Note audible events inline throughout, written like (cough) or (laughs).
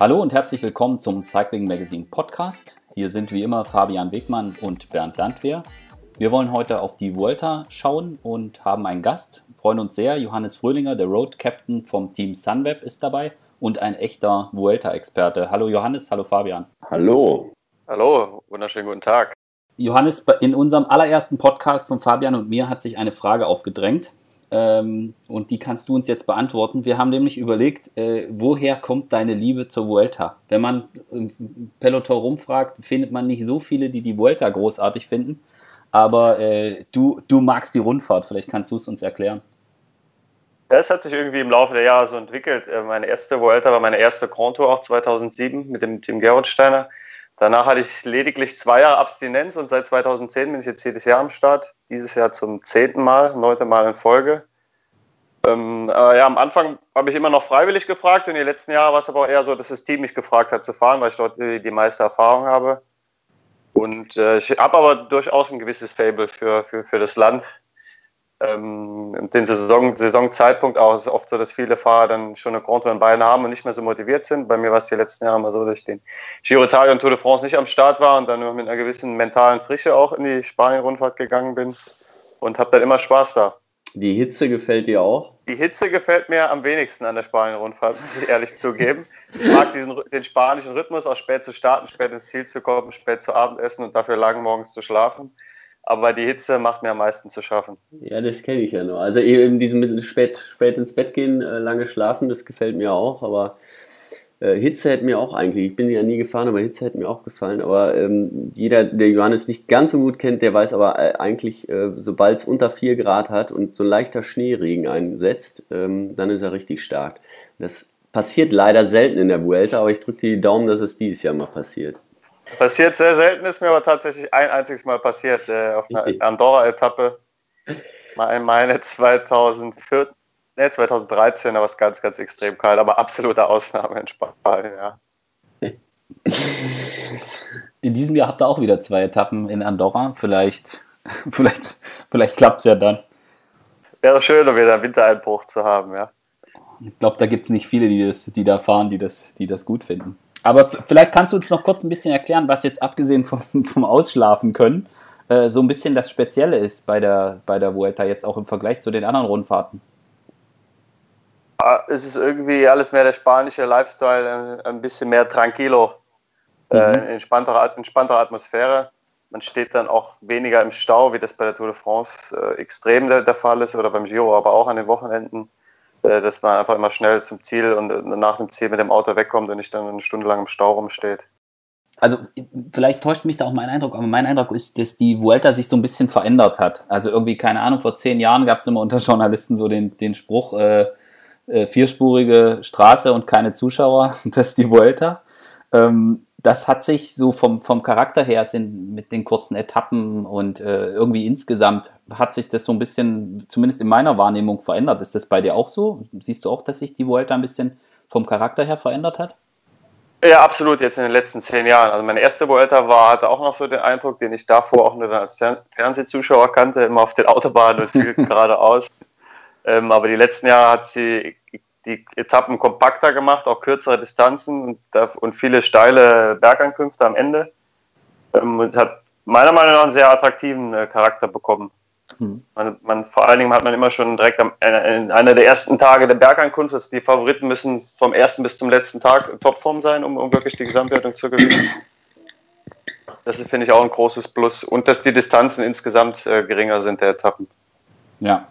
Hallo und herzlich willkommen zum Cycling Magazine Podcast. Hier sind wie immer Fabian Wegmann und Bernd Landwehr. Wir wollen heute auf die Vuelta schauen und haben einen Gast. Freuen uns sehr. Johannes Fröhlinger, der Road Captain vom Team Sunweb, ist dabei und ein echter Vuelta-Experte. Hallo Johannes, hallo Fabian. Hallo. Hallo, wunderschönen guten Tag. Johannes, in unserem allerersten Podcast von Fabian und mir hat sich eine Frage aufgedrängt. Ähm, und die kannst du uns jetzt beantworten. Wir haben nämlich überlegt, äh, woher kommt deine Liebe zur Vuelta? Wenn man im Peloton rumfragt, findet man nicht so viele, die die Vuelta großartig finden. Aber äh, du, du magst die Rundfahrt. Vielleicht kannst du es uns erklären. Ja, es hat sich irgendwie im Laufe der Jahre so entwickelt. Äh, meine erste Vuelta war meine erste Grand Tour auch 2007 mit dem Team Gerolsteiner. Danach hatte ich lediglich zwei Jahre Abstinenz und seit 2010 bin ich jetzt jedes Jahr am Start. Dieses Jahr zum zehnten Mal, neunte Mal in Folge. Ähm, äh, ja, am Anfang habe ich immer noch freiwillig gefragt und die letzten Jahre war es aber auch eher so, dass das Team mich gefragt hat zu fahren, weil ich dort die, die meiste Erfahrung habe. Und äh, ich habe aber durchaus ein gewisses Fable für, für, für das Land ähm, den Saison, Saisonzeitpunkt auch. Es ist oft so, dass viele Fahrer dann schon eine Grand Tour in Beinen haben und nicht mehr so motiviert sind. Bei mir war es die letzten Jahre mal so, dass ich den Giro Italia und Tour de France nicht am Start war und dann nur mit einer gewissen mentalen Frische auch in die Spanien-Rundfahrt gegangen bin und habe dann immer Spaß da. Die Hitze gefällt dir auch? Die Hitze gefällt mir am wenigsten an der Spanien-Rundfahrt, muss ich ehrlich zugeben. Ich mag diesen, den spanischen Rhythmus, auch spät zu starten, spät ins Ziel zu kommen, spät zu Abendessen und dafür lang morgens zu schlafen aber die Hitze macht mir am meisten zu schaffen. Ja, das kenne ich ja nur. Also eben diesem spät, spät ins Bett gehen, äh, lange schlafen, das gefällt mir auch, aber äh, Hitze hätte mir auch eigentlich, ich bin ja nie gefahren, aber Hitze hätte mir auch gefallen. Aber ähm, jeder, der Johannes nicht ganz so gut kennt, der weiß aber äh, eigentlich, äh, sobald es unter 4 Grad hat und so ein leichter Schneeregen einsetzt, ähm, dann ist er richtig stark. Das passiert leider selten in der Vuelta, aber ich drücke die Daumen, dass es dieses Jahr mal passiert. Passiert sehr selten, ist mir aber tatsächlich ein einziges Mal passiert äh, auf einer Andorra-Etappe. Mal meine 2014, nee, 2013, da war es ganz, ganz extrem kalt, aber absolute Ausnahme in Spanien, ja. (laughs) In diesem Jahr habt ihr auch wieder zwei Etappen in Andorra. Vielleicht, (laughs) vielleicht, vielleicht klappt es ja dann. Wäre schön, wieder einen Wintereinbruch zu haben, ja. Ich glaube, da gibt es nicht viele, die, das, die da fahren, die das, die das gut finden. Aber vielleicht kannst du uns noch kurz ein bisschen erklären, was jetzt abgesehen vom, (laughs) vom Ausschlafen können, äh, so ein bisschen das Spezielle ist bei der, bei der Vuelta jetzt auch im Vergleich zu den anderen Rundfahrten. Es ist irgendwie alles mehr der spanische Lifestyle, ein bisschen mehr tranquilo, äh, mhm. entspanntere, entspanntere Atmosphäre. Man steht dann auch weniger im Stau, wie das bei der Tour de France äh, extrem der, der Fall ist oder beim Giro, aber auch an den Wochenenden. Äh, dass man einfach immer schnell zum Ziel und äh, nach dem Ziel mit dem Auto wegkommt und nicht dann eine Stunde lang im Stau rumsteht. Also vielleicht täuscht mich da auch mein Eindruck, aber mein Eindruck ist, dass die Vuelta sich so ein bisschen verändert hat. Also irgendwie, keine Ahnung, vor zehn Jahren gab es immer unter Journalisten so den, den Spruch, äh, äh, vierspurige Straße und keine Zuschauer, (laughs) das ist die Vuelta. Ähm, das hat sich so vom, vom Charakter her sind mit den kurzen Etappen und äh, irgendwie insgesamt hat sich das so ein bisschen, zumindest in meiner Wahrnehmung, verändert. Ist das bei dir auch so? Siehst du auch, dass sich die Vuelta ein bisschen vom Charakter her verändert hat? Ja, absolut, jetzt in den letzten zehn Jahren. Also meine erste Vuelta war, hatte auch noch so den Eindruck, den ich davor auch nur als Fernsehzuschauer kannte, immer auf den Autobahnen und (laughs) geradeaus. Ähm, aber die letzten Jahre hat sie die Etappen kompakter gemacht, auch kürzere Distanzen und, und viele steile Bergankünfte am Ende. Ähm, es hat meiner Meinung nach einen sehr attraktiven äh, Charakter bekommen. Hm. Man, man, vor allen Dingen hat man immer schon direkt am, äh, in einer der ersten Tage der Bergankunft, dass die Favoriten müssen vom ersten bis zum letzten Tag in Topform sein, um, um wirklich die Gesamtwertung zu gewinnen. Das ist, finde ich, auch ein großes Plus. Und dass die Distanzen insgesamt äh, geringer sind der Etappen. Ja,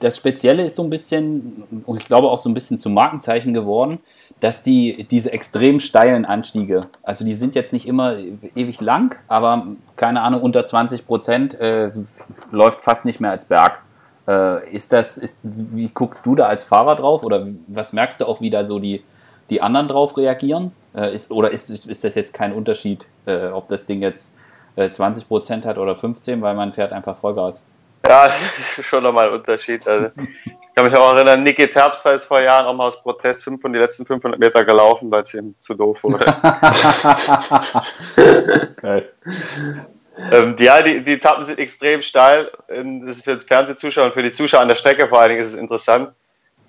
das Spezielle ist so ein bisschen, und ich glaube auch so ein bisschen zum Markenzeichen geworden, dass die diese extrem steilen Anstiege, also die sind jetzt nicht immer ewig lang, aber keine Ahnung, unter 20 Prozent äh, läuft fast nicht mehr als Berg. Äh, ist das, ist, wie guckst du da als Fahrer drauf oder was merkst du auch, wie da so die, die anderen drauf reagieren? Äh, ist, oder ist, ist das jetzt kein Unterschied, äh, ob das Ding jetzt 20 äh, Prozent hat oder 15, weil man fährt einfach Vollgas? Ja, (laughs) das ist schon nochmal ein Unterschied. Also, ich kann mich auch erinnern, Niki Terpstra ist vor Jahren auch mal aus Protest 5 die letzten 500 Meter gelaufen, weil es ihm zu doof wurde. (laughs) ähm, ja, die, die Etappen sind extrem steil. Ähm, das ist für den Fernsehzuschauer und für die Zuschauer an der Strecke vor allen Dingen ist es interessant.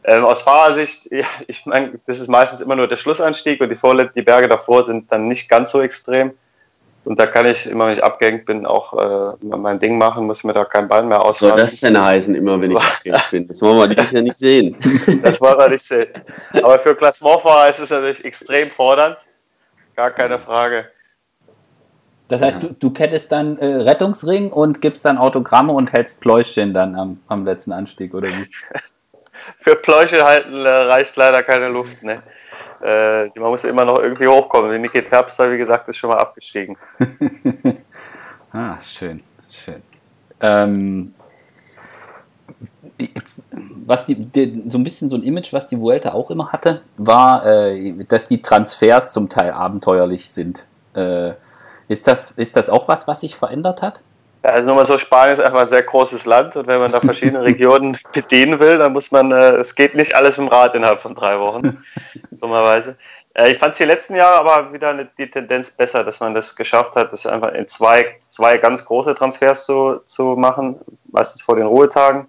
Ähm, aus Fahrersicht, (laughs) ja, ich meine, das ist meistens immer nur der Schlussanstieg und die, Vorlet die Berge davor sind dann nicht ganz so extrem. Und da kann ich immer, wenn ich abgehängt bin, auch äh, mein Ding machen, muss mir da kein Bein mehr ausfahren. Soll das denn heißen, immer wenn ich (laughs) abgehängt bin? Das wollen wir dieses Jahr nicht sehen. das wollen wir nicht sehen. Aber für Klassementfahrer ist es natürlich extrem fordernd. Gar keine Frage. Das heißt, du, du kettest dann äh, Rettungsring und gibst dann Autogramme und hältst Pläuschen dann am, am letzten Anstieg, oder wie? (laughs) für Pläuche halten äh, reicht leider keine Luft. Ne? Äh, man muss immer noch irgendwie hochkommen. Niki Terpstra, wie gesagt, ist schon mal abgestiegen. (laughs) ah, schön, schön. Ähm, was die, die, so ein bisschen so ein Image, was die Vuelta auch immer hatte, war, äh, dass die Transfers zum Teil abenteuerlich sind. Äh, ist, das, ist das auch was, was sich verändert hat? Ja, also nur mal so, Spanien ist einfach ein sehr großes Land und wenn man da verschiedene (laughs) Regionen bedienen will, dann muss man, äh, es geht nicht alles im Rad innerhalb von drei Wochen, (laughs) dummerweise. Äh, ich fand es die letzten Jahre aber wieder eine, die Tendenz besser, dass man das geschafft hat, das einfach in zwei, zwei ganz große Transfers zu, zu machen, meistens vor den Ruhetagen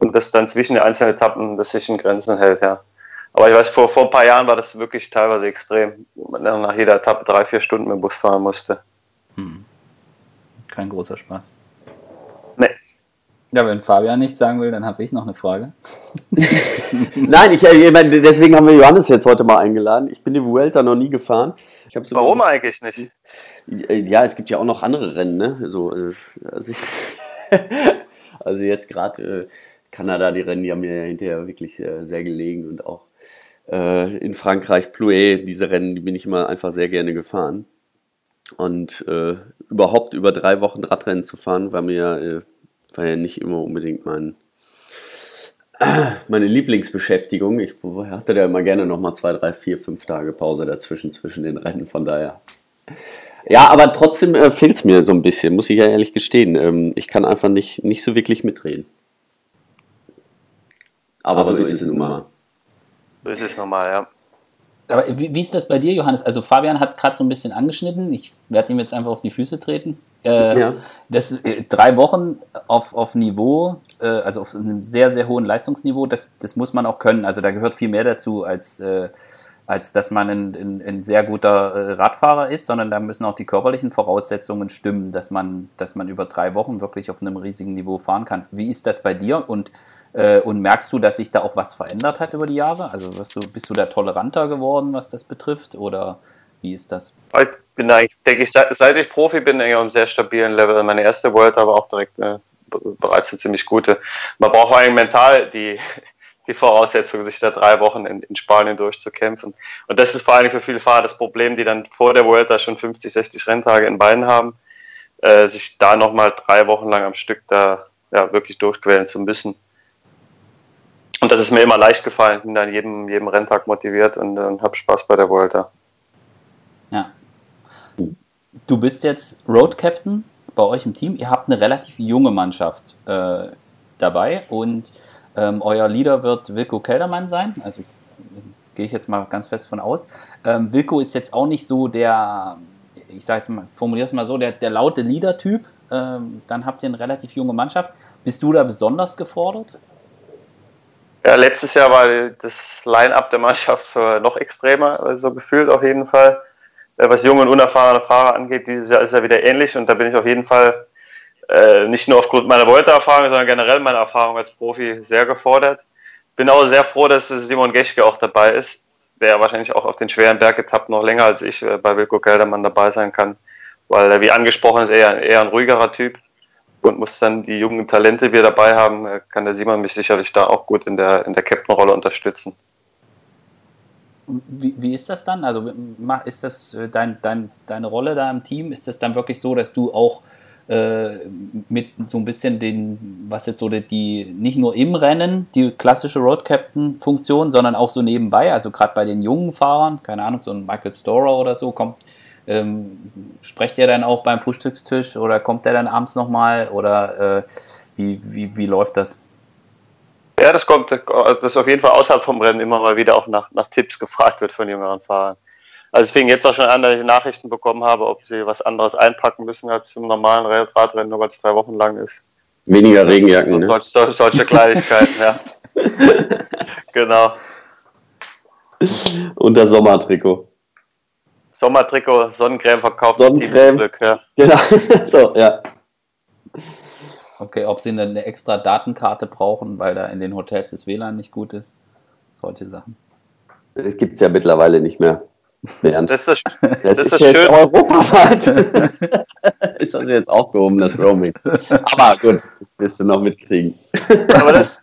und das dann zwischen den einzelnen Etappen das sich in Grenzen hält, ja. Aber ich weiß, vor, vor ein paar Jahren war das wirklich teilweise extrem, wo man nach jeder Etappe drei, vier Stunden mit dem Bus fahren musste. Hm kein großer Spaß. Nee. Ja, wenn Fabian nichts sagen will, dann habe ich noch eine Frage. (laughs) Nein, ich, ich meine, deswegen haben wir Johannes jetzt heute mal eingeladen. Ich bin die Vuelta noch nie gefahren. So Warum eigentlich nicht? Ja, es gibt ja auch noch andere Rennen, ne? So, äh, also, (laughs) also jetzt gerade äh, Kanada, die Rennen, die haben mir hinterher wirklich äh, sehr gelegen und auch äh, in Frankreich, Plouet, diese Rennen, die bin ich immer einfach sehr gerne gefahren. Und äh, überhaupt über drei Wochen Radrennen zu fahren, war mir äh, war ja nicht immer unbedingt mein, meine Lieblingsbeschäftigung. Ich hatte da immer gerne nochmal zwei, drei, vier, fünf Tage Pause dazwischen, zwischen den Rennen, von daher. Ja, aber trotzdem äh, fehlt es mir so ein bisschen, muss ich ja ehrlich gestehen. Ähm, ich kann einfach nicht, nicht so wirklich mitreden. Aber, aber so, so, ist es nun mal. So ist es normal, ja. Aber wie, wie, ist das bei dir, Johannes? Also Fabian hat es gerade so ein bisschen angeschnitten. Ich werde ihm jetzt einfach auf die Füße treten. Äh, ja. das, äh, drei Wochen auf, auf Niveau, äh, also auf einem sehr, sehr hohen Leistungsniveau, das, das muss man auch können. Also da gehört viel mehr dazu, als, äh, als dass man ein, ein, ein sehr guter äh, Radfahrer ist, sondern da müssen auch die körperlichen Voraussetzungen stimmen, dass man, dass man über drei Wochen wirklich auf einem riesigen Niveau fahren kann. Wie ist das bei dir? Und äh, und merkst du, dass sich da auch was verändert hat über die Jahre? Also du, bist du da toleranter geworden, was das betrifft? Oder wie ist das? Ich bin eigentlich, denke ich, seit ich Profi bin, auf einem sehr stabilen Level. Meine erste World war auch direkt äh, bereits eine ziemlich gute. Man braucht eigentlich mental die, (laughs) die Voraussetzung, sich da drei Wochen in, in, Spanien durchzukämpfen. Und das ist vor allem für viele Fahrer das Problem, die dann vor der World schon 50, 60 Renntage in Beinen haben, äh, sich da nochmal drei Wochen lang am Stück da ja, wirklich durchquälen zu müssen. Und das ist mir immer leicht gefallen. Bin dann jedem, jedem Renntag motiviert und, und habe Spaß bei der Volta. Ja. Du bist jetzt Road Captain bei euch im Team. Ihr habt eine relativ junge Mannschaft äh, dabei und ähm, euer Leader wird Wilko Keldermann sein. Also gehe ich jetzt mal ganz fest von aus. Ähm, Wilko ist jetzt auch nicht so der, ich sage jetzt mal, formuliere es mal so, der, der laute Leader-Typ. Ähm, dann habt ihr eine relativ junge Mannschaft. Bist du da besonders gefordert? Ja, letztes Jahr war das Line-up der Mannschaft noch extremer, so gefühlt auf jeden Fall. Äh, was junge und unerfahrene Fahrer angeht, dieses Jahr ist ja wieder ähnlich und da bin ich auf jeden Fall äh, nicht nur aufgrund meiner Volta-Erfahrung, sondern generell meiner Erfahrung als Profi sehr gefordert. Bin auch sehr froh, dass Simon Geschke auch dabei ist, der wahrscheinlich auch auf den schweren Bergetappen noch länger als ich äh, bei Wilko Keldermann dabei sein kann, weil er wie angesprochen ist eher, eher ein ruhigerer Typ und muss dann die jungen Talente, die wir dabei haben, äh, kann der Simon mich sicherlich da auch gut in der, in der Captain-Rolle unterstützen. Wie, wie, ist das dann? Also ist das äh, dein, dein, deine Rolle da im Team? Ist das dann wirklich so, dass du auch äh, mit so ein bisschen den, was jetzt so die, die, nicht nur im Rennen, die klassische Road Captain-Funktion, sondern auch so nebenbei, also gerade bei den jungen Fahrern, keine Ahnung, so ein Michael Storer oder so, kommt, ähm, sprecht ihr dann auch beim Frühstückstisch oder kommt der dann abends nochmal oder äh, wie, wie, wie läuft das? Ja, das kommt, dass auf jeden Fall außerhalb vom Rennen immer mal wieder auch nach, nach Tipps gefragt wird von jüngeren Fahrern. Also es fing jetzt auch schon an, dass ich Nachrichten bekommen habe, ob sie was anderes einpacken müssen als im normalen Radrennen, nur weil es drei Wochen lang ist. Weniger Regenjacken, so, ne? Solche, solche Kleinigkeiten, ja. (laughs) genau. Und das Sommertrikot. Sommertrikot, Sonnencreme verkauft Sonnencreme. Glück, ja. Genau, (laughs) so, ja. Okay, ob sie eine extra Datenkarte brauchen, weil da in den Hotels das WLAN nicht gut ist. Solche Sachen. Das gibt es ja mittlerweile nicht mehr. Bernd. Das ist, das, das, das ist, ist jetzt schön. europaweit. (laughs) ist also jetzt auch gehoben, das Roaming. Aber gut, das wirst du noch mitkriegen. Aber das,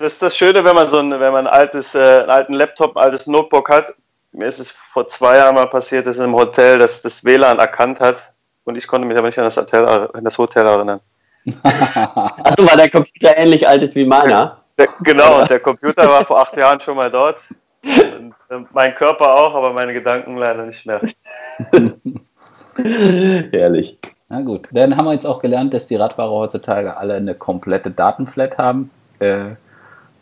das ist das Schöne, wenn man so ein, wenn man ein altes, äh, einen alten Laptop, ein altes Notebook hat. Mir ist es vor zwei Jahren mal passiert, dass in einem Hotel das, das WLAN erkannt hat und ich konnte mich aber nicht an das Hotel, an das Hotel erinnern. (laughs) Achso, weil der Computer ähnlich alt ist wie meiner. Der, genau, der Computer war vor acht (laughs) Jahren schon mal dort. Und, äh, mein Körper auch, aber meine Gedanken leider nicht mehr. (laughs) Herrlich. Na gut, dann haben wir jetzt auch gelernt, dass die Radfahrer heutzutage alle eine komplette Datenflat haben. Äh,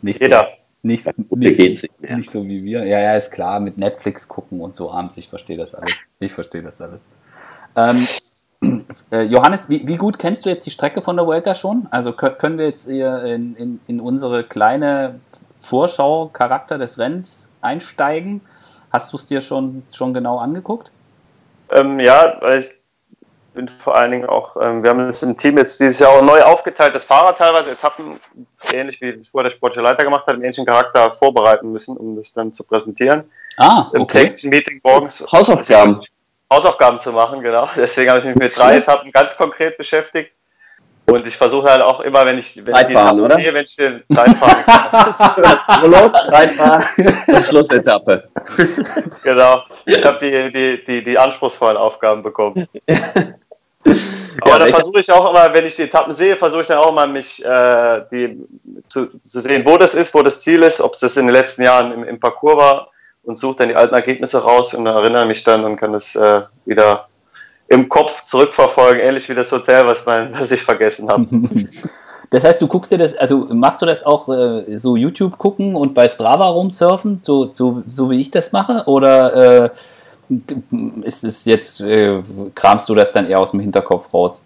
nicht Jeder. So, nicht, nicht, nicht, nicht, so wie wir. Ja, ja, ist klar, mit Netflix gucken und so abends. Ich verstehe das alles. Ich verstehe das alles. Ähm, (clears throat) äh, Johannes, wie, wie, gut kennst du jetzt die Strecke von der Vuelta schon? Also können wir jetzt in, in, in unsere kleine Vorschau Charakter des Rennens einsteigen? Hast du es dir schon, schon genau angeguckt? Ähm, ja, ich bin vor allen Dingen auch, ähm, wir haben es im Team jetzt dieses Jahr auch neu aufgeteilt, das Fahrer teilweise Etappen, ähnlich wie es vorher der sportliche Leiter gemacht hat, im ähnlichen Charakter vorbereiten müssen, um das dann zu präsentieren. Ah, okay. Im Meeting morgens. Hausaufgaben. Hausaufgaben zu machen, genau. (laughs) Deswegen habe ich mich mit drei Etappen ganz konkret beschäftigt. Und ich versuche halt auch immer, wenn ich, wenn ich die Etappen oder? sehe, wenn ich den Zeitfahren (laughs) Urlaub, Zeitfahren, (laughs) Schlussetappe. genau. Ich habe die, die, die, die anspruchsvollen Aufgaben bekommen. (laughs) Aber ja, dann versuche ich auch immer, wenn ich die Etappen sehe, versuche ich dann auch immer, mich äh, die, zu, zu, sehen, wo das ist, wo das Ziel ist, ob es das in den letzten Jahren im, im Parcours war und suche dann die alten Ergebnisse raus und erinnere mich dann und kann das äh, wieder im Kopf zurückverfolgen, ähnlich wie das Hotel, was, mein, (laughs) was ich vergessen habe. (laughs) Das heißt, du guckst dir das, also machst du das auch äh, so YouTube gucken und bei Strava rumsurfen, so, so, so wie ich das mache? Oder äh, ist es jetzt, äh, kramst du das dann eher aus dem Hinterkopf raus?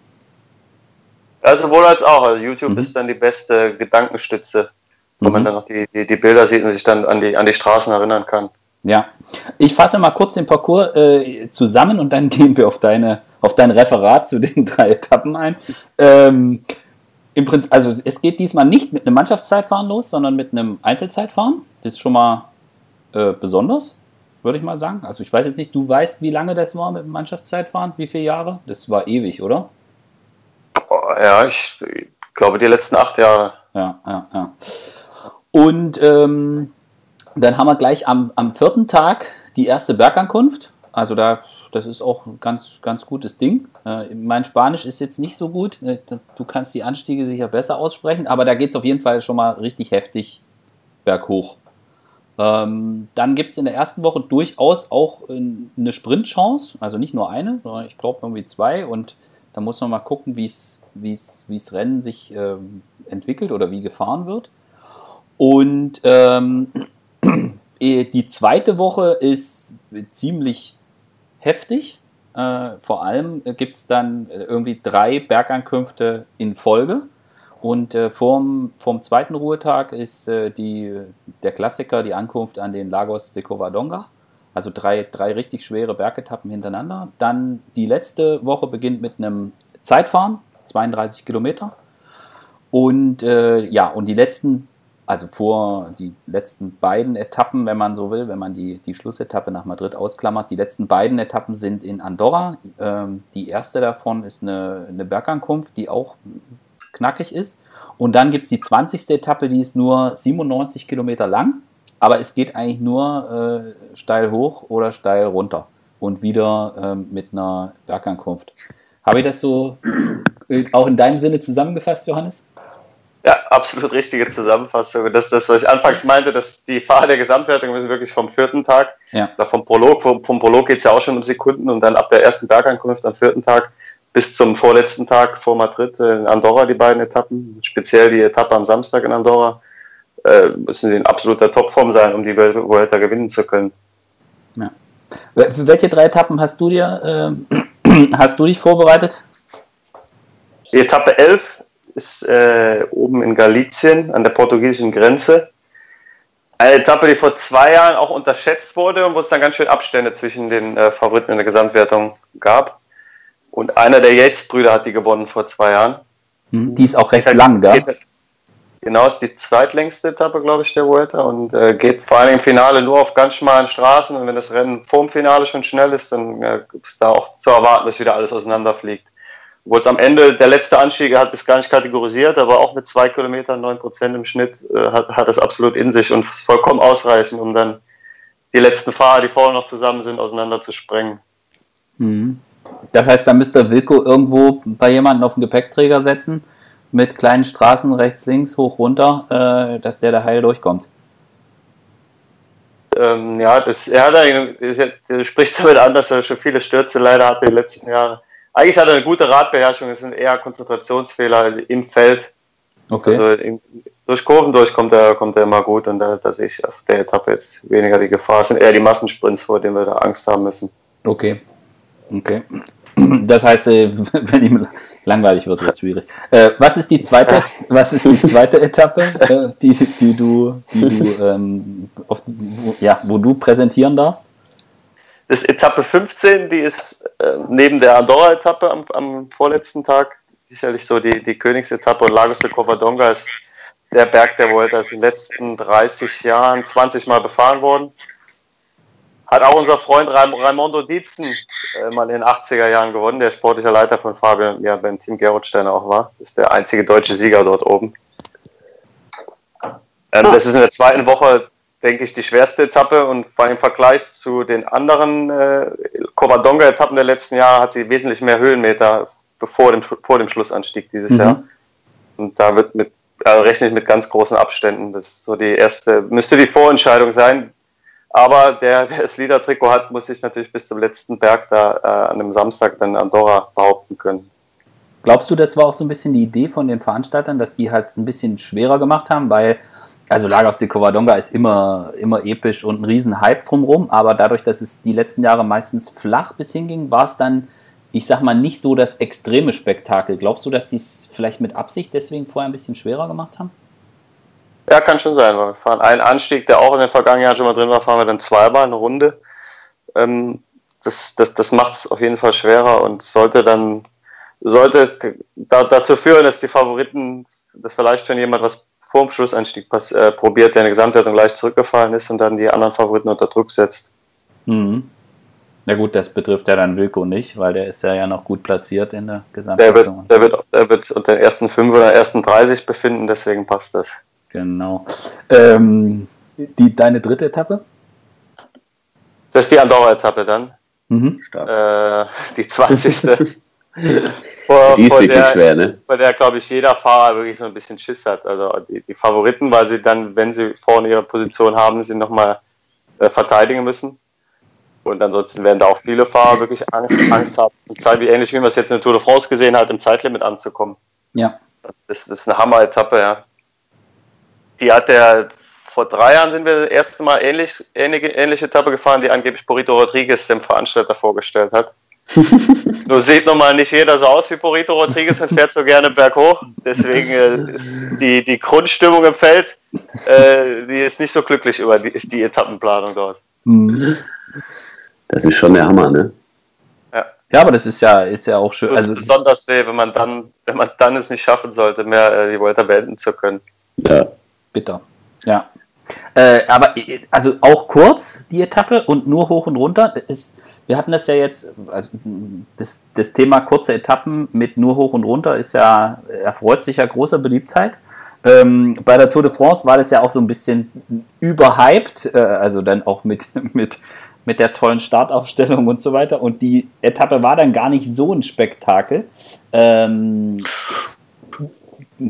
Also sowohl als auch. Also YouTube mhm. ist dann die beste Gedankenstütze, wo mhm. man dann noch die, die, die, Bilder sieht und sich dann an die, an die Straßen erinnern kann. Ja, ich fasse mal kurz den Parcours äh, zusammen und dann (laughs) gehen wir auf, deine, auf dein Referat zu den (laughs) drei Etappen ein. Ähm, im Prinzip, also es geht diesmal nicht mit einem Mannschaftszeitfahren los, sondern mit einem Einzelzeitfahren. Das ist schon mal äh, besonders, würde ich mal sagen. Also ich weiß jetzt nicht, du weißt, wie lange das war mit dem Mannschaftszeitfahren? Wie viele Jahre? Das war ewig, oder? Ja, ich glaube die letzten acht Jahre. Ja, ja, ja. Und ähm, dann haben wir gleich am, am vierten Tag die erste Bergankunft. Also da, das ist auch ein ganz, ganz gutes Ding. Äh, mein Spanisch ist jetzt nicht so gut. Äh, du kannst die Anstiege sicher besser aussprechen, aber da geht es auf jeden Fall schon mal richtig heftig berghoch. Ähm, dann gibt es in der ersten Woche durchaus auch eine Sprintchance, also nicht nur eine, sondern ich glaube irgendwie zwei. Und da muss man mal gucken, wie es Rennen sich ähm, entwickelt oder wie gefahren wird. Und ähm, (clears throat) äh, die zweite Woche ist ziemlich heftig. Äh, vor allem gibt es dann irgendwie drei Bergankünfte in Folge. Und äh, vorm, vorm zweiten Ruhetag ist äh, die, der Klassiker die Ankunft an den Lagos de Covadonga. Also drei, drei richtig schwere Bergetappen hintereinander. Dann die letzte Woche beginnt mit einem Zeitfahren, 32 Kilometer. Und äh, ja, und die letzten also vor die letzten beiden Etappen, wenn man so will, wenn man die, die Schlussetappe nach Madrid ausklammert, die letzten beiden Etappen sind in Andorra. Ähm, die erste davon ist eine, eine Bergankunft, die auch knackig ist. Und dann gibt es die 20. Etappe, die ist nur 97 Kilometer lang, aber es geht eigentlich nur äh, steil hoch oder steil runter und wieder äh, mit einer Bergankunft. Habe ich das so äh, auch in deinem Sinne zusammengefasst, Johannes? Ja, absolut richtige Zusammenfassung. Das ist das, was ich anfangs meinte, dass die Fahrer der Gesamtwertung sind wirklich vom vierten Tag, ja. vom Prolog, vom, vom Prolog geht es ja auch schon um Sekunden und dann ab der ersten Bergankunft am vierten Tag bis zum vorletzten Tag vor Madrid in Andorra die beiden Etappen, speziell die Etappe am Samstag in Andorra, äh, müssen sie in absoluter Topform sein, um die Vuelta gewinnen zu können. Ja. Für welche drei Etappen hast du dir, äh, (clears throat) hast du dich vorbereitet? Die Etappe 11 ist äh, oben in Galicien an der portugiesischen Grenze. Eine Etappe, die vor zwei Jahren auch unterschätzt wurde und wo es dann ganz schön Abstände zwischen den äh, Favoriten in der Gesamtwertung gab. Und einer der Yates-Brüder hat die gewonnen vor zwei Jahren. Hm, die ist auch recht lang, gell? Genau, ist die zweitlängste Etappe, glaube ich, der Vuelta und äh, geht vor allem im Finale nur auf ganz schmalen Straßen. Und wenn das Rennen vorm Finale schon schnell ist, dann äh, ist da auch zu erwarten, dass wieder alles auseinanderfliegt. Obwohl es am Ende der letzte Anstieg hat es gar nicht kategorisiert, aber auch mit zwei Kilometern, neun Prozent im Schnitt äh, hat, hat es absolut in sich und ist vollkommen ausreichend, um dann die letzten Fahrer, die vorher noch zusammen sind, auseinander zu sprengen. Mhm. Das heißt, da müsste Wilko irgendwo bei jemandem auf den Gepäckträger setzen mit kleinen Straßen rechts, links, hoch, runter, äh, dass der da heil durchkommt. Ähm, ja, das, er hat du sprichst (laughs) damit an, dass er schon viele Stürze leider hatte in den letzten Jahren. Eigentlich hat er eine gute Radbeherrschung, es sind eher Konzentrationsfehler im Feld. Okay. Also in, durch Kurven durch kommt er, kommt er immer gut und da, da sehe ich auf der Etappe jetzt weniger die Gefahr. Es sind eher die Massensprints, vor denen wir da Angst haben müssen. Okay. Okay. (clears throat) Das heißt, äh, (laughs) wenn ihm langweilig wird, wird es schwierig. Äh, was ist die zweite, (laughs) was ist die zweite Etappe, äh, die, die du, die du (laughs) ähm, auf, wo, ja, wo du präsentieren darfst? Das ist Etappe 15, die ist äh, neben der Andorra-Etappe am, am, vorletzten Tag sicherlich so die, die Königsetappe und Lagos de Covadonga ist der Berg, der Vuelta ist in den letzten 30 Jahren 20 Mal befahren worden hat auch unser Freund Raimondo Dietzen äh, mal in den 80er Jahren gewonnen, der sportlicher Leiter von Fabian, ja, beim Team Gerolsteiner auch war. Ist der einzige deutsche Sieger dort oben. Ähm, das ist in der zweiten Woche, denke ich, die schwerste Etappe und vor allem im Vergleich zu den anderen äh, Covadonga-Etappen der letzten Jahre hat sie wesentlich mehr Höhenmeter bevor dem, vor dem Schlussanstieg dieses mhm. Jahr. Und da wird mit, also rechne ich mit ganz großen Abständen. Das ist so die erste, müsste die Vorentscheidung sein aber der, der das Liedertrikot hat, muss sich natürlich bis zum letzten Berg da äh, an einem Samstag dann Andorra behaupten können. Glaubst du, das war auch so ein bisschen die Idee von den Veranstaltern, dass die halt ein bisschen schwerer gemacht haben, weil also Lagos de Covadonga ist immer, immer episch und ein riesen Hype drumherum, aber dadurch, dass es die letzten Jahre meistens flach bis hinging, war es dann, ich sag mal, nicht so das extreme Spektakel. Glaubst du, dass die es vielleicht mit Absicht deswegen vorher ein bisschen schwerer gemacht haben? Ja, kann schon sein. Wir fahren einen Anstieg, der auch in den vergangenen Jahren schon mal drin war, fahren wir dann zweimal eine Runde. Ähm, das das, das macht es auf jeden Fall schwerer und sollte dann sollte da, dazu führen, dass die Favoriten, dass vielleicht schon jemand was vor dem Schlussanstieg pass, äh, probiert, der in der Gesamtwertung leicht zurückgefallen ist und dann die anderen Favoriten unter Druck setzt. Mhm. Na gut, das betrifft ja dann Wilko nicht, weil der ist ja, ja noch gut platziert in der Gesamtwertung. Der wird, der wird, der wird unter den ersten 5 oder ersten 30 befinden, deswegen passt das. Genau. Ähm, die, deine dritte Etappe? Das ist die Andorra-Etappe dann. Mhm. Äh, die 20. (laughs) vor, die ist wirklich der, schwer, ne? Bei der, glaube ich, jeder Fahrer wirklich so ein bisschen Schiss hat. Also die, die Favoriten, weil sie dann, wenn sie vorne ihre Position haben, sie nochmal äh, verteidigen müssen. Und ansonsten werden da auch viele Fahrer wirklich Angst, Angst haben, wie ähnlich wie man es jetzt in der Tour de France gesehen hat, im Zeitlimit anzukommen. Ja. Das, das ist eine Hammer-Etappe, ja die hat der, vor drei Jahren sind wir das erste Mal ähnlich, ähnliche, ähnliche Etappe gefahren, die angeblich Porito Rodriguez dem Veranstalter vorgestellt hat. (laughs) Nur sieht nun mal nicht jeder so aus wie Porito Rodriguez und fährt so gerne berghoch. Deswegen äh, ist die, die Grundstimmung im Feld, äh, die ist nicht so glücklich über die, die Etappenplanung dort. Mhm. Das ist schon der Hammer, ne? Ja. ja, aber das ist ja, ist ja auch schön. Also, besonders weh, wenn man dann, wenn man dann es nicht schaffen sollte, mehr äh, die Volta beenden zu können. Ja bitter. Ja. Äh, aber äh, also auch kurz die Etappe und nur hoch und runter. Ist, wir hatten das ja jetzt, also das, das Thema kurze Etappen mit nur hoch und runter ist ja, erfreut sich ja großer Beliebtheit. Ähm, bei der Tour de France war das ja auch so ein bisschen überhyped, äh, also dann auch mit, (laughs) mit, mit der tollen Startaufstellung und so weiter. Und die Etappe war dann gar nicht so ein Spektakel. Ähm,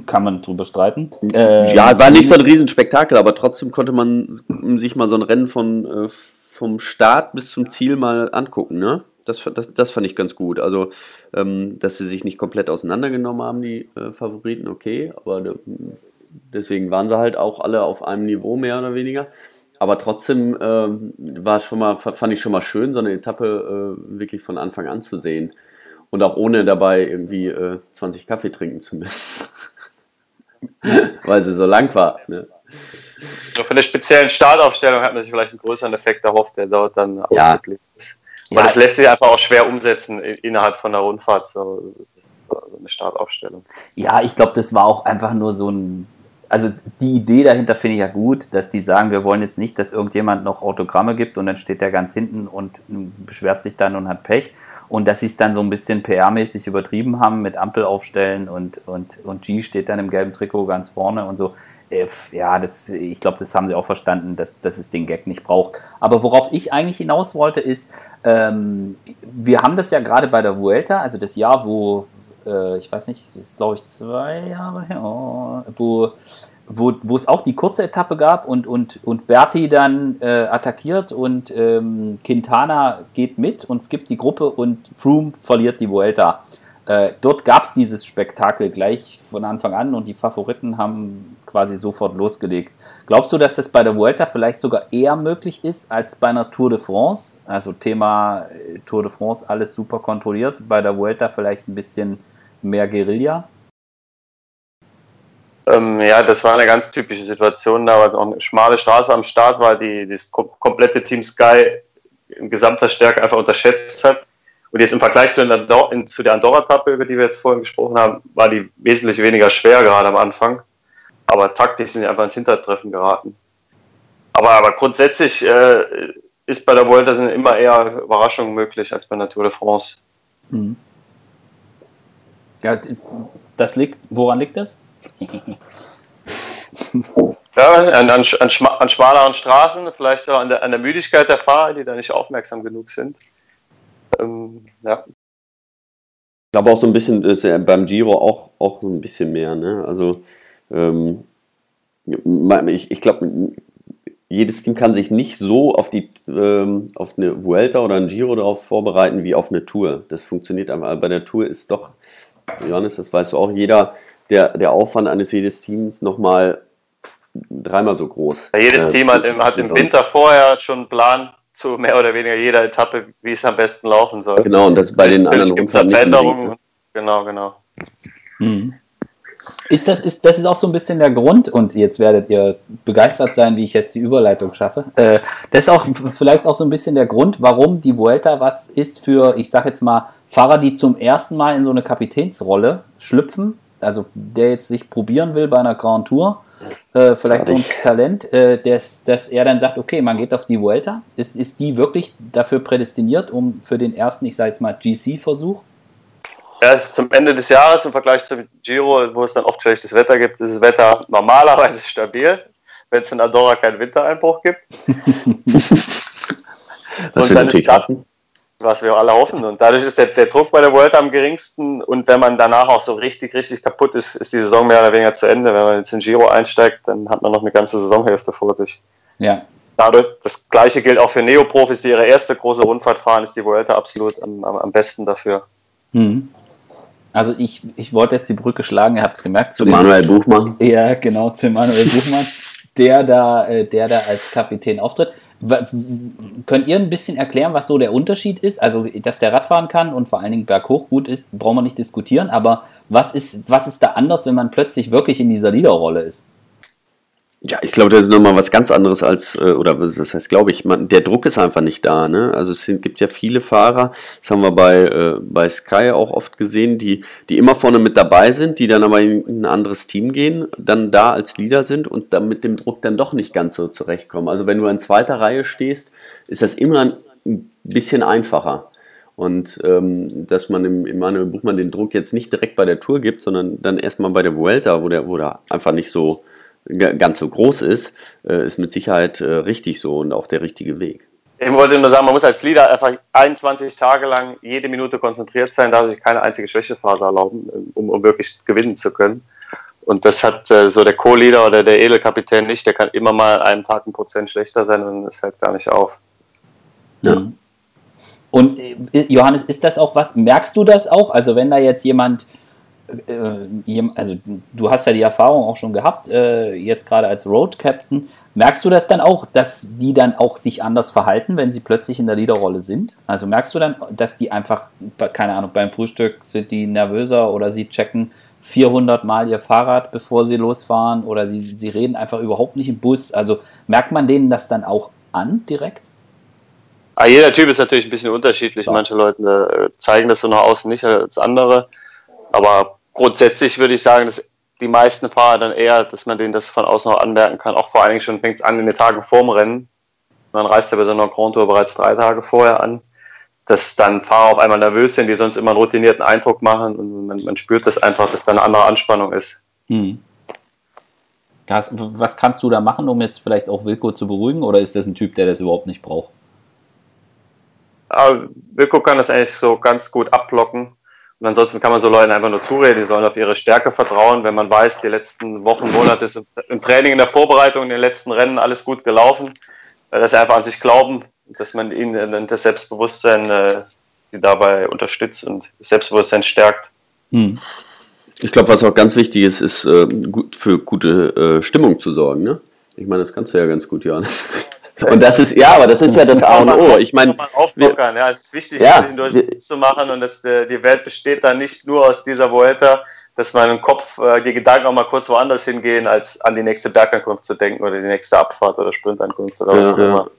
kann man drüber streiten. Äh, ja, war nicht so ein Riesenspektakel, aber trotzdem konnte man sich mal so ein Rennen von, äh, vom Start bis zum Ziel mal angucken, ne? Das, das, das fand ich ganz gut. Also, ähm, dass sie sich nicht komplett auseinandergenommen haben, die äh, Favoriten, okay, aber deswegen waren sie halt auch alle auf einem Niveau, mehr oder weniger. Aber trotzdem äh, war schon mal, fand ich schon mal schön, so eine Etappe äh, wirklich von Anfang an zu sehen. Und auch ohne dabei irgendwie äh, 20 Kaffee trinken zu müssen. (laughs) (laughs) Weil sie so lang war. Ne? Von der speziellen Startaufstellung hat man sich vielleicht einen größeren Effekt erhofft, der dort dann ja. ausgeblieben ist. Aber ja. das lässt sich einfach auch schwer umsetzen innerhalb von der Rundfahrt, so, eine Startaufstellung. Ja, ich glaube, das war auch einfach nur so ein. Also die Idee dahinter finde ich ja gut, dass die sagen, wir wollen jetzt nicht, dass irgendjemand noch Autogramme gibt und dann steht der ganz hinten und beschwert sich dann und hat Pech. Und dass sie es dann so ein bisschen PR-mäßig übertrieben haben mit Ampel aufstellen und, und, und G steht dann im gelben Trikot ganz vorne und so ja, das, ich glaube, das haben sie auch verstanden, dass, dass es den Gag nicht braucht. Aber worauf ich eigentlich hinaus wollte, ist, ähm, wir haben das ja gerade bei der Vuelta, also das Jahr, wo, äh, ich weiß nicht, ist glaube ich zwei Jahre her, oh, wo, wo, wo es auch die kurze Etappe gab und, und, und Berti dann äh, attackiert und ähm, Quintana geht mit und skippt die Gruppe und Froome verliert die Vuelta. Äh, dort gab es dieses Spektakel gleich von Anfang an und die Favoriten haben quasi sofort losgelegt. Glaubst du, dass das bei der Vuelta vielleicht sogar eher möglich ist als bei einer Tour de France? Also Thema äh, Tour de France, alles super kontrolliert. Bei der Vuelta vielleicht ein bisschen mehr Guerilla? Ähm, ja, das war eine ganz typische Situation da, weil es auch eine schmale Straße am Start war, die das komplette Team Sky in gesamter Stärke einfach unterschätzt hat. Und jetzt im Vergleich zu, der, zu der Andorra-Tappe, über die wir jetzt vorhin gesprochen haben, war die wesentlich weniger schwer gerade am Anfang. Aber taktisch sind sie einfach ins Hintertreffen geraten. Aber, aber grundsätzlich äh, ist bei der Vuelta sind immer eher Überraschungen möglich als bei der de France. Mhm. Ja, das liegt, woran liegt das? (laughs) ja, an, an, an, schmaleren Straßen, vielleicht auch an der, an der Müdigkeit der Fahrer, die da nicht aufmerksam genug sind. Ähm, ja. Ich glaube auch so ein bisschen, ist beim Giro auch, auch ein bisschen mehr. Ne? Also ähm, ich, ich glaube, jedes Team kann sich nicht so auf, die, ähm, auf eine Vuelta oder ein Giro darauf vorbereiten wie auf eine Tour. Das funktioniert einfach. Bei der Tour ist doch, Johannes, das weißt du auch, jeder, der, der Aufwand eines jedes Teams nochmal dreimal so groß. Ja, jedes äh, Team hat im, hat im Winter vorher schon einen Plan zu mehr oder weniger jeder Etappe, wie es am besten laufen soll. Genau, und das bei den anderen gibt es Veränderungen. Ne? Genau, genau. Hm. Ist das, ist, das ist auch so ein bisschen der Grund, und jetzt werdet ihr begeistert sein, wie ich jetzt die Überleitung schaffe. Äh, das ist auch vielleicht auch so ein bisschen der Grund, warum die Vuelta was ist für, ich sag jetzt mal, Fahrer, die zum ersten Mal in so eine Kapitänsrolle schlüpfen. Also der jetzt sich probieren will bei einer Grand Tour äh, vielleicht so ein Talent, äh, dass, dass er dann sagt, okay, man geht auf die Vuelta. Ist, ist die wirklich dafür prädestiniert, um für den ersten, ich sage jetzt mal, GC-Versuch? Ja, es ist zum Ende des Jahres im Vergleich zum Giro, wo es dann oft schlechtes Wetter gibt, ist das Wetter normalerweise stabil, wenn es in Andorra keinen Wintereinbruch gibt. (laughs) das und dann ist das, was wir alle hoffen. Und dadurch ist der, der, Druck bei der World am geringsten. Und wenn man danach auch so richtig, richtig kaputt ist, ist die Saison mehr oder weniger zu Ende. Wenn man jetzt in Giro einsteigt, dann hat man noch eine ganze Saisonhälfte vor sich. Ja. Dadurch, das gleiche gilt auch für Neoprofis, die ihre erste große Rundfahrt fahren, ist die Vuelta absolut am, am, am besten dafür. Mhm. Also ich, ich wollte jetzt die Brücke schlagen, ihr habt es gemerkt. Zu, zu Manuel Buchmann. Ja, genau, zu Manuel Buchmann, der da, äh, der da als Kapitän auftritt. Könnt ihr ein bisschen erklären, was so der Unterschied ist? Also, dass der Radfahren kann und vor allen Dingen berghoch gut ist, brauchen wir nicht diskutieren. Aber was ist, was ist da anders, wenn man plötzlich wirklich in dieser Leaderrolle ist? Ja, ich glaube, das ist nochmal was ganz anderes als, äh, oder was heißt, glaube ich, man, der Druck ist einfach nicht da. Ne? Also es sind, gibt ja viele Fahrer, das haben wir bei, äh, bei Sky auch oft gesehen, die, die immer vorne mit dabei sind, die dann aber in ein anderes Team gehen, dann da als Leader sind und dann mit dem Druck dann doch nicht ganz so zurechtkommen. Also wenn du in zweiter Reihe stehst, ist das immer ein bisschen einfacher. Und ähm, dass man im Emanuel Buchmann den Druck jetzt nicht direkt bei der Tour gibt, sondern dann erstmal bei der Vuelta, wo der, wo der einfach nicht so ganz so groß ist, äh, ist mit Sicherheit äh, richtig so und auch der richtige Weg. Ich wollte nur sagen, man muss als Leader einfach 21 Tage lang jede Minute konzentriert sein, darf sich keine einzige Schwächephase erlauben, äh, um, um wirklich gewinnen zu können. Und das hat äh, so der Co-Leader oder der Edelkapitän nicht, der kann immer mal einen Tag ein Prozent schlechter sein und es fällt gar nicht auf. Ja. Und Johannes, ist das auch was, merkst du das auch? Also wenn da jetzt jemand äh, also du hast ja die Erfahrung auch schon gehabt, äh, jetzt gerade als Road Captain. Merkst du das dann auch, dass die dann auch sich anders verhalten, wenn sie plötzlich in der Leaderrolle sind? Also merkst du dann, dass die einfach, keine Ahnung, beim Frühstück sind die nervöser oder sie checken, 400 Mal ihr Fahrrad, bevor sie losfahren oder sie, sie reden einfach überhaupt nicht im Bus. Also merkt man denen das dann auch an direkt? Ah, jeder Typ ist natürlich ein bisschen unterschiedlich. Ja. Manche Leute äh, zeigen das so nach außen nicht als andere. Aber grundsätzlich würde ich sagen, dass die meisten Fahrer dann eher, dass man denen das von außen auch anmerken kann. Auch vor allen Dingen schon fängt es an in den Tagen vorm Rennen. Man reist ja bei so einer Grand Tour bereits drei Tage vorher an, dass dann Fahrer auf einmal nervös sind, die sonst immer einen routinierten Eindruck machen und man, man spürt das einfach, dass da eine andere Anspannung ist. Hm. Was kannst du da machen, um jetzt vielleicht auch Wilko zu beruhigen oder ist das ein Typ, der das überhaupt nicht braucht? Aber Wilko kann das eigentlich so ganz gut abblocken. Und ansonsten kann man so Leuten einfach nur zureden, die sollen auf ihre Stärke vertrauen. Wenn man weiß, die letzten Wochen, Monate ist im Training, in der Vorbereitung, in den letzten Rennen alles gut gelaufen, dass sie einfach an sich glauben, dass man ihnen das Selbstbewusstsein äh, dabei unterstützt und das Selbstbewusstsein stärkt. Hm. Ich glaube, was auch ganz wichtig ist, ist äh, für gute äh, Stimmung zu sorgen. Ne? Ich meine, das kannst du ja ganz gut, Johannes. Und das ist, ja, aber das ist ja das A und O. Ich meine, auflockern, ja, es ist wichtig, ja, sich zu machen und das, äh, die Welt besteht dann nicht nur aus dieser Vuelta, dass man im Kopf äh, die Gedanken auch mal kurz woanders hingehen, als an die nächste Bergankunft zu denken oder die nächste Abfahrt oder Sprintankunft oder was auch immer.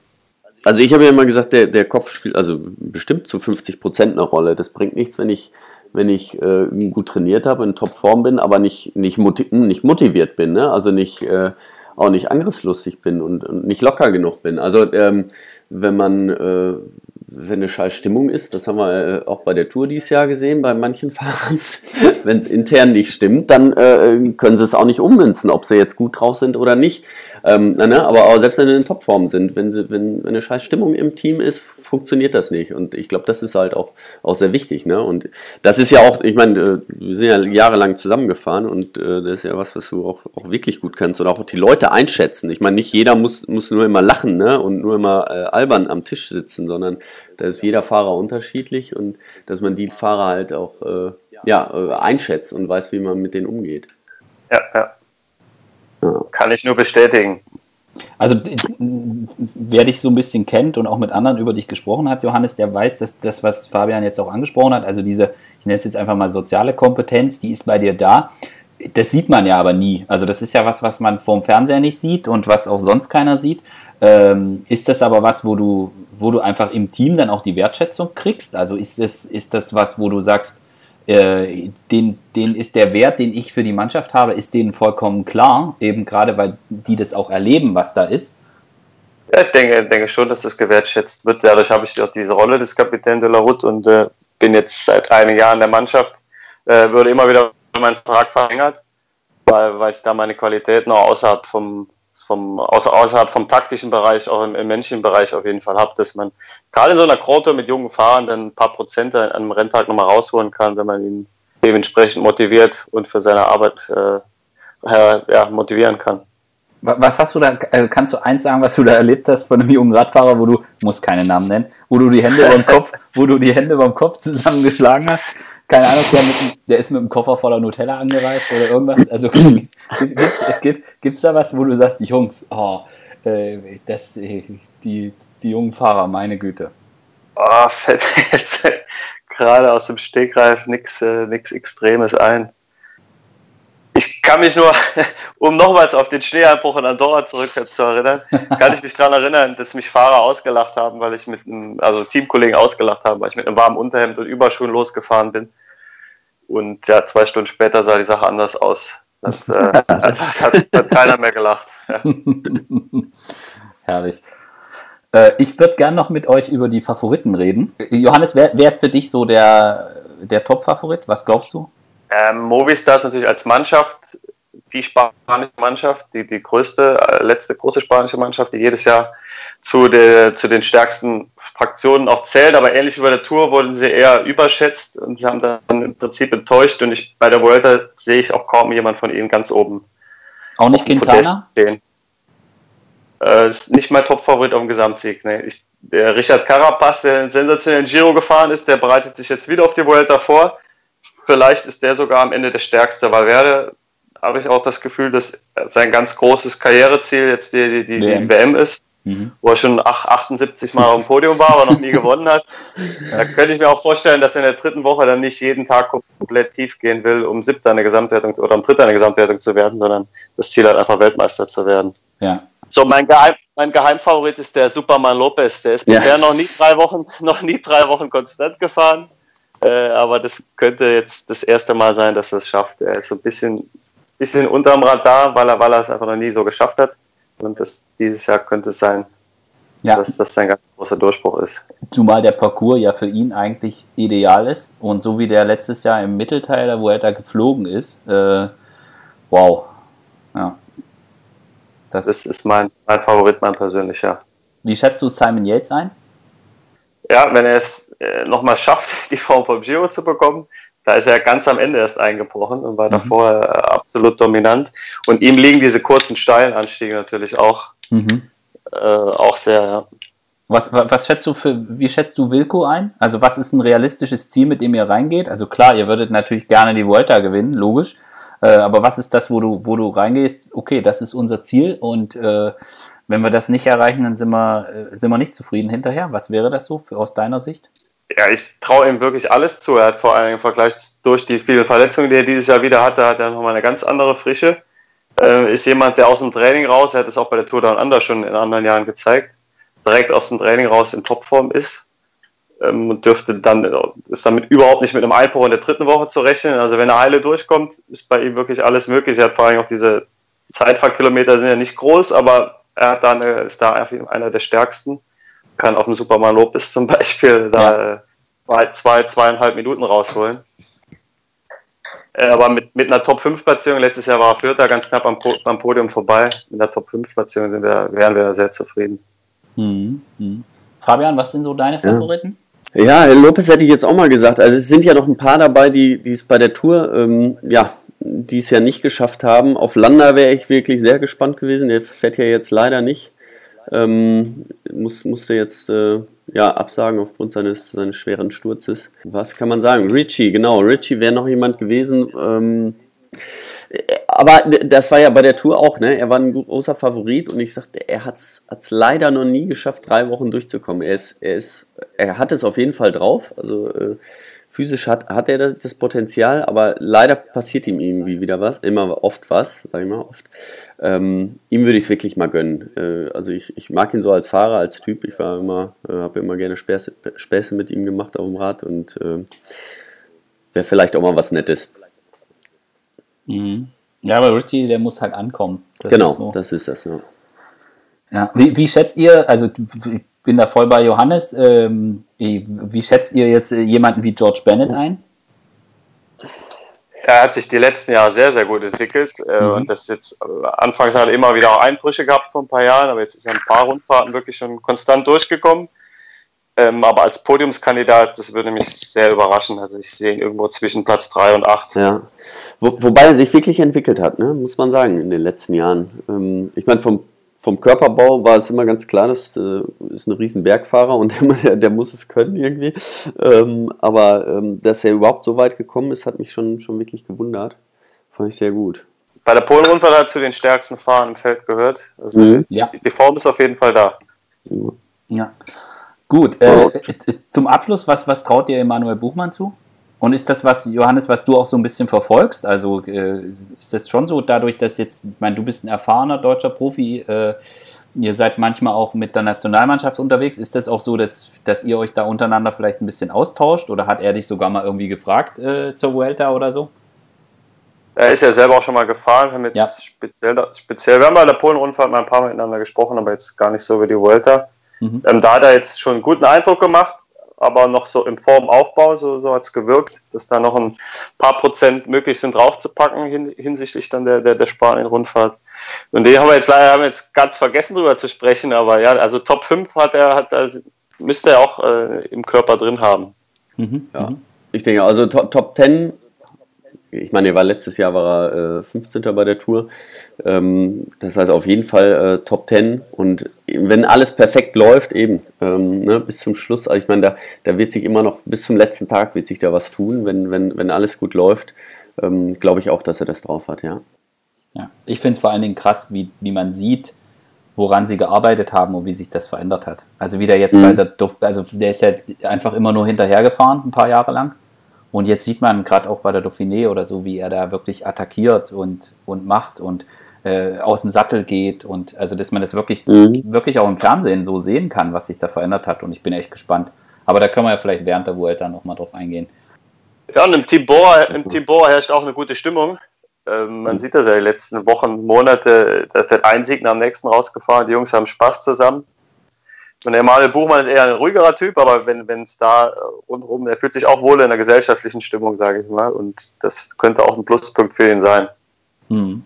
Also ich habe ja immer gesagt, der, der Kopf spielt also bestimmt zu 50 Prozent eine Rolle. Das bringt nichts, wenn ich wenn ich äh, gut trainiert habe, in Topform bin, aber nicht, nicht, motiv nicht motiviert bin, ne? also nicht äh, auch nicht angriffslustig bin und, und nicht locker genug bin. Also ähm, wenn man, äh, wenn eine scheiß Stimmung ist, das haben wir äh, auch bei der Tour dieses Jahr gesehen, bei manchen (laughs) Fahrern, wenn es intern nicht stimmt, dann äh, können sie es auch nicht ummünzen, ob sie jetzt gut drauf sind oder nicht. Ähm, ne? Aber auch selbst wenn sie in Topform sind, wenn, sie, wenn, wenn eine scheiß Stimmung im Team ist, funktioniert das nicht. Und ich glaube, das ist halt auch, auch sehr wichtig. Ne? Und das ist ja auch, ich meine, äh, wir sind ja jahrelang zusammengefahren und äh, das ist ja was, was du auch, auch wirklich gut kannst und auch die Leute einschätzen. Ich meine, nicht jeder muss, muss nur immer lachen ne? und nur immer äh, albern am Tisch sitzen, sondern da ist jeder Fahrer unterschiedlich und dass man die Fahrer halt auch äh, ja, äh, einschätzt und weiß, wie man mit denen umgeht. Ja, ja. Kann ich nur bestätigen. Also wer dich so ein bisschen kennt und auch mit anderen über dich gesprochen hat, Johannes, der weiß, dass das, was Fabian jetzt auch angesprochen hat, also diese, ich nenne es jetzt einfach mal soziale Kompetenz, die ist bei dir da. Das sieht man ja aber nie. Also das ist ja was, was man vorm Fernseher nicht sieht und was auch sonst keiner sieht. Ähm, ist das aber was, wo du, wo du einfach im Team dann auch die Wertschätzung kriegst? Also ist das, ist das was, wo du sagst, äh, den, den ist der Wert, den ich für die Mannschaft habe, ist denen vollkommen klar, eben gerade weil die das auch erleben, was da ist. Ja, ich denke, denke schon, dass das gewertschätzt wird. Dadurch habe ich auch diese Rolle des Kapitän de la Route und äh, bin jetzt seit einigen Jahren in der Mannschaft. Äh, würde immer wieder meinen Vertrag verlängert, weil, weil ich da meine Qualitäten auch außerhalb vom, vom, außer, außerhalb vom taktischen Bereich, auch im, im menschlichen Bereich auf jeden Fall habe, dass man gerade in so einer Krote mit jungen Fahrern dann ein paar Prozent an einem Renntag nochmal rausholen kann, wenn man ihn dementsprechend motiviert und für seine Arbeit äh, ja, motivieren kann. Was hast du da, äh, kannst du eins sagen, was du da erlebt hast von einem jungen Radfahrer, wo du, muss keine Namen nennen, wo du die Hände beim Kopf, wo du die Hände beim Kopf zusammengeschlagen hast keine Ahnung, der, mit, der, ist mit einem Koffer voller Nutella angereist oder irgendwas. Also gibt es gibt, da was, wo du sagst, die Jungs, oh, äh, das, äh, die, die jungen Fahrer, meine Güte. Oh, fällt mir jetzt (laughs) gerade aus dem Stegreif nichts äh, Extremes ein. Ich kann mich nur, (laughs) um nochmals auf den Schneeeinbruch in Andorra zurück zu erinnern, kann ich mich daran erinnern, dass mich Fahrer ausgelacht haben, weil ich mit einem, also Teamkollegen ausgelacht haben, weil ich mit einem warmen Unterhemd und Überschuhen losgefahren bin. Und ja, zwei Stunden später sah die Sache anders aus. Das äh, (laughs) hat, hat, keiner mehr gelacht. Ja. (laughs) Herrlich. Äh, ich würde gerne noch mit euch über die Favoriten reden. Johannes, wer, wer ist für dich so der, der Top-Favorit? Was glaubst du? Ähm, Movistar ist natürlich als Mannschaft die spanische Mannschaft, die, die größte, äh, letzte große spanische Mannschaft, die jedes Jahr zu, der, zu den stärksten Fraktionen auch zählt. Aber ähnlich wie bei der Tour wurden sie eher überschätzt und sie haben dann im Prinzip enttäuscht. Und ich, bei der Vuelta sehe ich auch kaum jemand von ihnen ganz oben. Auch nicht Quintana? Äh, ist nicht mein Top-Favorit auf dem Gesamtsieg. Nee. Ich, der Richard Carapaz, der einen sensationellen Giro gefahren ist, der bereitet sich jetzt wieder auf die Vuelta vor. Vielleicht ist der sogar am Ende der stärkste. Valverde habe ich auch das Gefühl, dass sein ganz großes Karriereziel jetzt die, die, die WM. WM ist. mhm. wo er schon 78 Mal auf dem Podium war, aber noch nie gewonnen hat. (laughs) Da könnte ich mir auch vorstellen, dass er in der dritten Woche dann nicht jeden Tag komplett tief gehen will, um siebter eine Gesamtwertung oder um dritter eine Gesamtwertung zu werden, sondern das Ziel hat einfach Weltmeister zu werden. Ja. So, mein, Geheim, mein Geheimfavorit ist der Superman Lopez. Der ist bisher ja. noch nie drei Wochen, (laughs) noch nie drei Wochen konstant gefahren. Äh, aber das könnte jetzt das erste Mal sein, dass er es schafft. Er ist so ein bisschen, bisschen unterm Radar, weil er, weil er es einfach noch nie so geschafft hat. Und das, dieses Jahr könnte es sein, ja. dass das sein ganz großer Durchbruch ist. Zumal der Parcours ja für ihn eigentlich ideal ist. Und so wie der letztes Jahr im Mittelteil, wo er da geflogen ist, äh, wow. Ja. Das, das ist mein, mein Favorit, mein persönlicher. Wie schätzt du Simon Yates ein? Ja, wenn er es äh, nochmal schafft, (laughs) die Form vom Giro zu bekommen, da ist er ganz am Ende erst eingebrochen und war mhm. davor äh, absolut dominant. Und ihm liegen diese kurzen steilen Anstiege natürlich auch, mhm. äh, auch sehr. Ja. Was, was schätzt du für, wie schätzt du Wilco ein? Also was ist ein realistisches Ziel, mit dem ihr reingeht? Also klar, ihr würdet natürlich gerne die Volta gewinnen, logisch. Äh, aber was ist das, wo du, wo du reingehst? Okay, das ist unser Ziel und äh, wenn wir das nicht erreichen, dann sind wir, äh, sind wir nicht zufrieden hinterher. Was wäre das so für, aus deiner Sicht? Ja, ich traue ihm wirklich alles zu. Er hat vor allem im Vergleich durch die vielen Verletzungen, die er dieses Jahr wieder hatte, hat er nochmal eine ganz andere Frische. Äh, ist jemand, der aus dem Training raus, er hat es auch bei der Tour Down Under schon in anderen Jahren gezeigt, direkt aus dem Training raus in Topform ist ähm, und dürfte dann, ist damit überhaupt nicht mit einem Einbruch in der dritten Woche zu rechnen. Also wenn er heile durchkommt, ist bei ihm wirklich alles möglich. Er hat vor allem auch diese Zeitfahrkilometer sind ja nicht groß, aber er hat da eine, ist da einer der stärksten kann auf dem Superman Lopez zum Beispiel da ja. äh, zwei, zweieinhalb Minuten rausholen. Äh, aber mit, mit einer Top-5-Platzierung, letztes Jahr war er Vierter, ganz knapp am, po am Podium vorbei. Mit einer Top-5-Platzierung wir, wären wir sehr zufrieden. Mhm. Mhm. Fabian, was sind so deine Favoriten? Ja. ja, Lopez hätte ich jetzt auch mal gesagt. Also es sind ja noch ein paar dabei, die, die es bei der Tour, ähm, ja, die es ja nicht geschafft haben. Auf Lander wäre ich wirklich sehr gespannt gewesen. Der fährt ja jetzt leider nicht. Ähm, muss, musste jetzt äh, ja, absagen aufgrund seines, seines schweren Sturzes. Was kann man sagen? Richie, genau. Richie wäre noch jemand gewesen. Ähm, aber das war ja bei der Tour auch, ne? Er war ein großer Favorit und ich sagte, er hat es leider noch nie geschafft, drei Wochen durchzukommen. Er ist, er ist, er hat es auf jeden Fall drauf. Also äh, physisch hat, hat er das Potenzial, aber leider passiert ihm irgendwie wieder was, immer oft was, sag ich mal oft. Ähm, ihm würde ich es wirklich mal gönnen. Äh, also ich, ich mag ihn so als Fahrer, als Typ. Ich war immer, äh, habe immer gerne Späße, Späße mit ihm gemacht auf dem Rad und äh, wäre vielleicht auch mal was Nettes. Mhm. Ja, aber Richie, der muss halt ankommen. Das genau, ist so. das ist das, ja. Ja, wie, wie schätzt ihr, also bin da voll bei Johannes. Ähm, wie schätzt ihr jetzt äh, jemanden wie George Bennett ein? Er hat sich die letzten Jahre sehr, sehr gut entwickelt. Äh, mhm. Und das jetzt, äh, anfangs hat er immer wieder auch Einbrüche gehabt vor ein paar Jahren, aber jetzt ist er ein paar Rundfahrten wirklich schon konstant durchgekommen. Ähm, aber als Podiumskandidat, das würde mich sehr überraschen. Also ich sehe ihn irgendwo zwischen Platz 3 und 8. Ja. Wo, wobei er sich wirklich entwickelt hat, ne? muss man sagen, in den letzten Jahren. Ähm, ich meine, vom vom Körperbau war es immer ganz klar, das äh, ist ein riesen Bergfahrer und (laughs) der, der muss es können irgendwie. Ähm, aber ähm, dass er überhaupt so weit gekommen ist, hat mich schon, schon wirklich gewundert. Fand ich sehr gut. Bei der Polen-Rundfahrt hat er zu den stärksten Fahrern im Feld gehört. Also mhm. ja. Die Form ist auf jeden Fall da. Ja. Gut, äh, zum Abschluss, was, was traut dir Emanuel Buchmann zu? Und ist das was, Johannes, was du auch so ein bisschen verfolgst? Also äh, ist das schon so, dadurch, dass jetzt, ich meine, du bist ein erfahrener deutscher Profi, äh, ihr seid manchmal auch mit der Nationalmannschaft unterwegs. Ist das auch so, dass, dass ihr euch da untereinander vielleicht ein bisschen austauscht? Oder hat er dich sogar mal irgendwie gefragt äh, zur Vuelta oder so? Er ist ja selber auch schon mal gefahren. Wir haben jetzt ja. speziell, speziell, wir haben bei der Polen-Rundfahrt mal ein paar Mal miteinander gesprochen, aber jetzt gar nicht so wie die Vuelta. Mhm. Ähm, da hat er jetzt schon einen guten Eindruck gemacht aber noch so im Formaufbau, so, so hat es gewirkt, dass da noch ein paar Prozent möglich sind draufzupacken hin, hinsichtlich dann der, der, der Spanien-Rundfahrt. Und den haben wir jetzt leider haben wir jetzt ganz vergessen drüber zu sprechen, aber ja, also Top 5 hat er, hat er müsste er auch äh, im Körper drin haben. Mhm. Ja. Ich denke, also Top, Top 10 ich meine, er war letztes Jahr war er äh, 15. bei der Tour. Ähm, das heißt auf jeden Fall äh, Top 10. Und wenn alles perfekt läuft, eben ähm, ne, bis zum Schluss, also ich meine, da, da wird sich immer noch, bis zum letzten Tag wird sich da was tun, wenn, wenn, wenn alles gut läuft. Ähm, Glaube ich auch, dass er das drauf hat, ja. Ja, ich finde es vor allen Dingen krass, wie, wie man sieht, woran sie gearbeitet haben und wie sich das verändert hat. Also wie der jetzt Mhm. bei der also der ist ja einfach immer nur hinterhergefahren, ein paar Jahre lang. Und jetzt sieht man gerade auch bei der Dauphiné oder so, wie er da wirklich attackiert und, und macht und äh, aus dem Sattel geht und also dass man das wirklich, Mhm. wirklich auch im Fernsehen so sehen kann, was sich da verändert hat. Und ich bin echt gespannt. Aber da können wir ja vielleicht während der Vuelta nochmal drauf eingehen. Ja, und im Team Bora, im Team Bora herrscht auch eine gute Stimmung. Ähm, man sieht das ja die letzten Wochen, Monate, da wird ein Sieg nach dem nächsten rausgefahren. Die Jungs haben Spaß zusammen. Und der Emanuel Buchmann ist eher ein ruhigerer Typ, aber wenn es da äh, rundherum, er fühlt sich auch wohl in der gesellschaftlichen Stimmung, sage ich mal. Und das könnte auch ein Pluspunkt für ihn sein, Hm.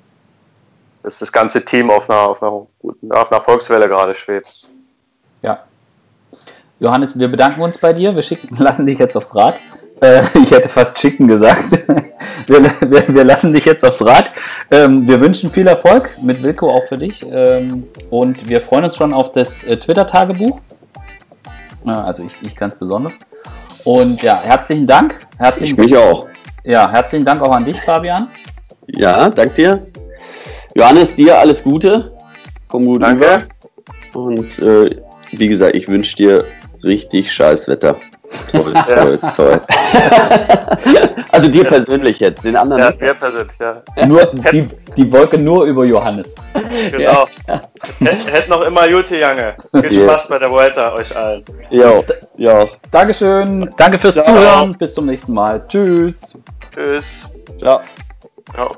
dass das ganze Team auf einer, auf einer, guten, auf einer Volkswelle gerade schwebt. Ja. Johannes, wir bedanken uns bei dir. Wir schicken, (laughs) lassen dich jetzt aufs Rad. Äh, (laughs) ich hätte fast schicken gesagt. (laughs) Wir, wir, wir lassen dich jetzt aufs Rad. Ähm, wir wünschen viel Erfolg mit Wilko auch für dich. Ähm, und wir freuen uns schon auf das äh, Twitter-Tagebuch. Äh, also ich, ich ganz besonders. Und ja, herzlichen Dank. Ich Herzlichen, mich auch. ja, herzlichen Dank auch an dich, Fabian. Ja, dank dir. Johannes, dir alles Gute. Komm gut Danke. über. Und äh, wie gesagt, ich wünsche dir richtig scheiß Wetter. Toll, toll, toll. (laughs) also dir persönlich jetzt, den anderen Ja, nicht. mir persönlich, ja. Nur (laughs) die, die Wolke nur über Johannes. Genau. Hätt hätt noch immer gute Jange. Viel Ja. Spaß bei der Vuelta euch allen. Ja, ja. Dankeschön. Danke fürs Ciao. Zuhören. Bis zum nächsten Mal. Tschüss. Tschüss. Ciao. Ciao.